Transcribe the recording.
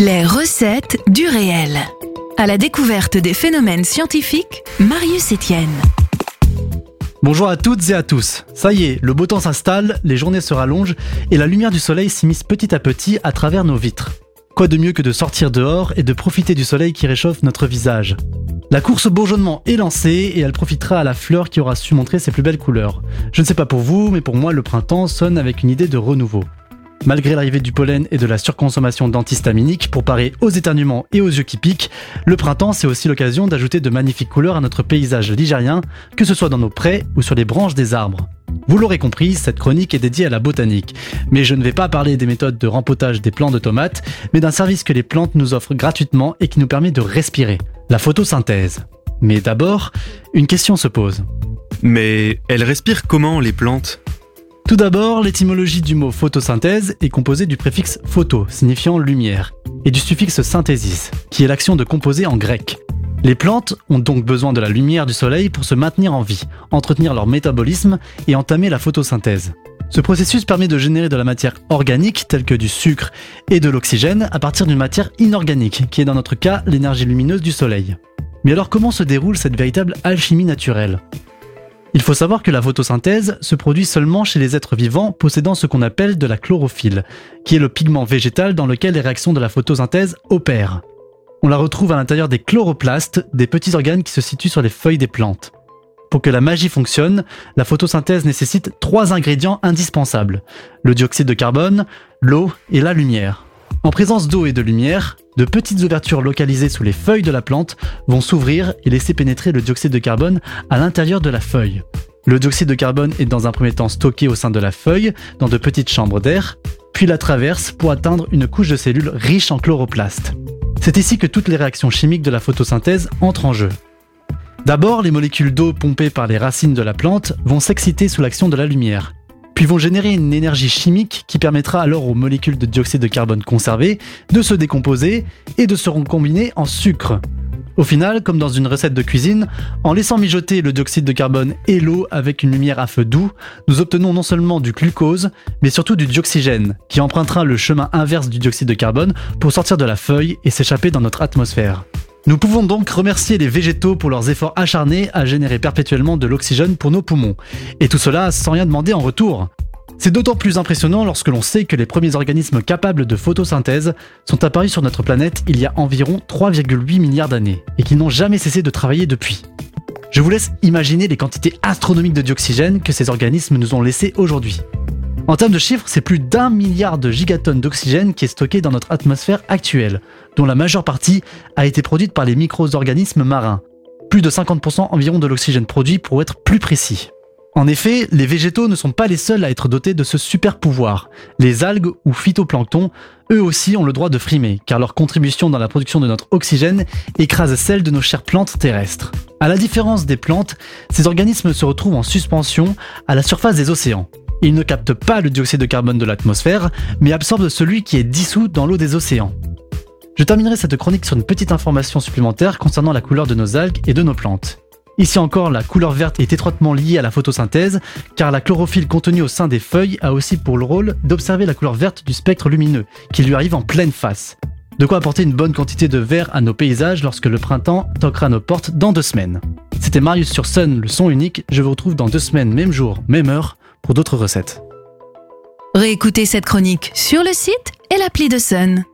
Les recettes du réel. À la découverte des phénomènes scientifiques, Marius Etienne. Bonjour à toutes et à tous. Ça y est, le beau temps s'installe, les journées se rallongent et la lumière du soleil s'immisce petit à petit à travers nos vitres. Quoi de mieux que de sortir dehors et de profiter du soleil qui réchauffe notre visage? La course au bourgeonnement est lancée et elle profitera à la fleur qui aura su montrer ses plus belles couleurs. Je ne sais pas pour vous, mais pour moi le printemps sonne avec une idée de renouveau. Malgré l'arrivée du pollen et de la surconsommation d'antihistaminiques pour parer aux éternuements et aux yeux qui piquent, le printemps c'est aussi l'occasion d'ajouter de magnifiques couleurs à notre paysage ligérien, que ce soit dans nos prés ou sur les branches des arbres. Vous l'aurez compris, cette chronique est dédiée à la botanique. Mais je ne vais pas parler des méthodes de rempotage des plants de tomates, mais d'un service que les plantes nous offrent gratuitement et qui nous permet de respirer, la photosynthèse. Mais d'abord, une question se pose. Mais elles respirent comment les plantes? Tout d'abord, l'étymologie du mot photosynthèse est composée du préfixe photo, signifiant lumière, et du suffixe synthesis, qui est l'action de composer en grec. Les plantes ont donc besoin de la lumière du soleil pour se maintenir en vie, entretenir leur métabolisme et entamer la photosynthèse. Ce processus permet de générer de la matière organique telle que du sucre et de l'oxygène à partir d'une matière inorganique, qui est dans notre cas l'énergie lumineuse du soleil. Mais alors comment se déroule cette véritable alchimie naturelle? Il faut savoir que la photosynthèse se produit seulement chez les êtres vivants possédant ce qu'on appelle de la chlorophylle, qui est le pigment végétal dans lequel les réactions de la photosynthèse opèrent. On la retrouve à l'intérieur des chloroplastes, des petits organes qui se situent sur les feuilles des plantes. Pour que la magie fonctionne, la photosynthèse nécessite trois ingrédients indispensables. Le dioxyde de carbone, l'eau et la lumière. En présence d'eau et de lumière, de petites ouvertures localisées sous les feuilles de la plante vont s'ouvrir et laisser pénétrer le dioxyde de carbone à l'intérieur de la feuille. Le dioxyde de carbone est dans un premier temps stocké au sein de la feuille, dans de petites chambres d'air, puis la traverse pour atteindre une couche de cellules riche en chloroplastes. C'est ici que toutes les réactions chimiques de la photosynthèse entrent en jeu. D'abord, les molécules d'eau pompées par les racines de la plante vont s'exciter sous l'action de la lumière puis vont générer une énergie chimique qui permettra alors aux molécules de dioxyde de carbone conservées de se décomposer et de se recombiner en sucre. Au final, comme dans une recette de cuisine, en laissant mijoter le dioxyde de carbone et l'eau avec une lumière à feu doux, nous obtenons non seulement du glucose, mais surtout du dioxygène, qui empruntera le chemin inverse du dioxyde de carbone pour sortir de la feuille et s'échapper dans notre atmosphère. Nous pouvons donc remercier les végétaux pour leurs efforts acharnés à générer perpétuellement de l'oxygène pour nos poumons. Et tout cela sans rien demander en retour. C'est d'autant plus impressionnant lorsque l'on sait que les premiers organismes capables de photosynthèse sont apparus sur notre planète il y a environ 3,8 milliards d'années, et qu'ils n'ont jamais cessé de travailler depuis. Je vous laisse imaginer les quantités astronomiques de dioxygène que ces organismes nous ont laissées aujourd'hui. En termes de chiffres, c'est plus d'un milliard de gigatonnes d'oxygène qui est stocké dans notre atmosphère actuelle, dont la majeure partie a été produite par les micro-organismes marins. Plus de 50% environ de l'oxygène produit pour être plus précis. En effet, les végétaux ne sont pas les seuls à être dotés de ce super pouvoir. Les algues ou phytoplanctons, eux aussi ont le droit de frimer, car leur contribution dans la production de notre oxygène écrase celle de nos chères plantes terrestres. À la différence des plantes, ces organismes se retrouvent en suspension à la surface des océans. Il ne capte pas le dioxyde de carbone de l'atmosphère, mais absorbe celui qui est dissous dans l'eau des océans. Je terminerai cette chronique sur une petite information supplémentaire concernant la couleur de nos algues et de nos plantes. Ici encore, la couleur verte est étroitement liée à la photosynthèse, car la chlorophylle contenue au sein des feuilles a aussi pour le rôle d'observer la couleur verte du spectre lumineux, qui lui arrive en pleine face. De quoi apporter une bonne quantité de vert à nos paysages lorsque le printemps toquera nos portes dans deux semaines. C'était Marius sur Sun, le son unique. Je vous retrouve dans deux semaines, même jour, même heure, d'autres recettes. Réécoutez cette chronique sur le site et l'appli de Sun.